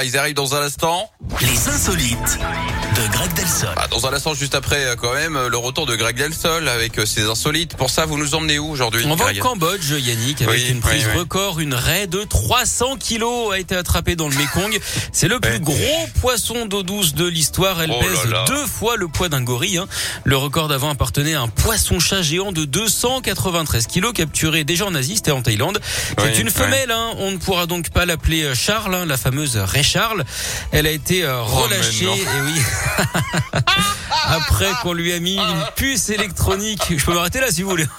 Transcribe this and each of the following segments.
Ils arrivent dans un instant. Les insolites de Greg Delsol. Ah, dans un instant, juste après, euh, quand même, le retour de Greg Delsol avec euh, ses insolites. Pour ça, vous nous emmenez où aujourd'hui On va au Cambodge, Yannick, avec Oui, une prise oui, oui. record. Une raie de 300 kilos a été attrapée dans le Mekong. C'est le plus gros poisson d'eau douce de l'histoire. Elle Oh pèse là là. deux fois le poids d'un gorille. hein. Le record d'avant appartenait à un poisson-chat géant de 293 kilos capturé déjà en Asie, c'était en Thaïlande. C'est une femelle, hein. on ne pourra donc pas l'appeler euh, Charles, hein, la fameuse Ray Charles. Elle a été euh, Oh, relâchée, non. et oui. Après qu'on lui a mis une puce électronique. Je peux m'arrêter là si vous voulez.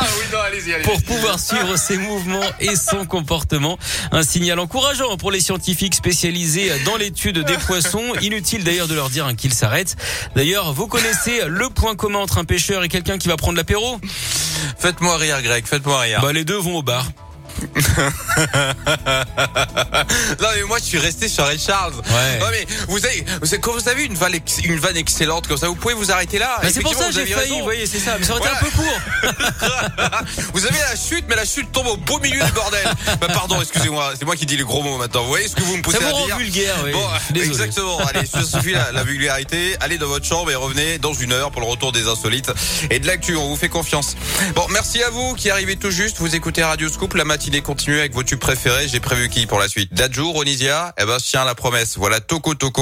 Oui, non, allez-y, allez pour pouvoir suivre ses mouvements et son comportement. Un signal encourageant pour les scientifiques spécialisés dans l'étude des poissons. Inutile d'ailleurs de leur dire qu'ils s'arrêtent. D'ailleurs, vous connaissez le point commun entre un pêcheur et quelqu'un qui va prendre l'apéro? Faites-moi rire, Greg, faites-moi rire. Bah les deux vont au bar. Non, mais moi, je suis resté sur Ray Charles. Ouais. Non, mais vous avez, vous savez, quand vous avez une vanne, ex- une vanne excellente comme ça, vous pouvez vous arrêter là. Bah, c'est pour ça que j'ai failli, raison. vous voyez, c'est ça. Mais ça aurait été un peu court. vous avez la chute, mais la chute tombe au beau milieu du bordel. bah, pardon, excusez-moi, c'est moi qui dis les gros mots maintenant. Vous voyez ce que vous me poussez Ça vous à rend dire vulgaire, oui. Bon, Désolé. exactement. Allez, ça suffit la, la vulgarité. Allez dans votre chambre et revenez dans une heure pour le retour des insolites et de l'actu. On vous fait confiance. Bon, merci à vous qui arrivez tout juste. Vous écoutez Radio Scoop. La matinée continue avec vos tubes préférés. J'ai prévu qui pour la suite? Dadju, Ronisia. Eh ben, je tiens la promesse. Voilà Toco Toco.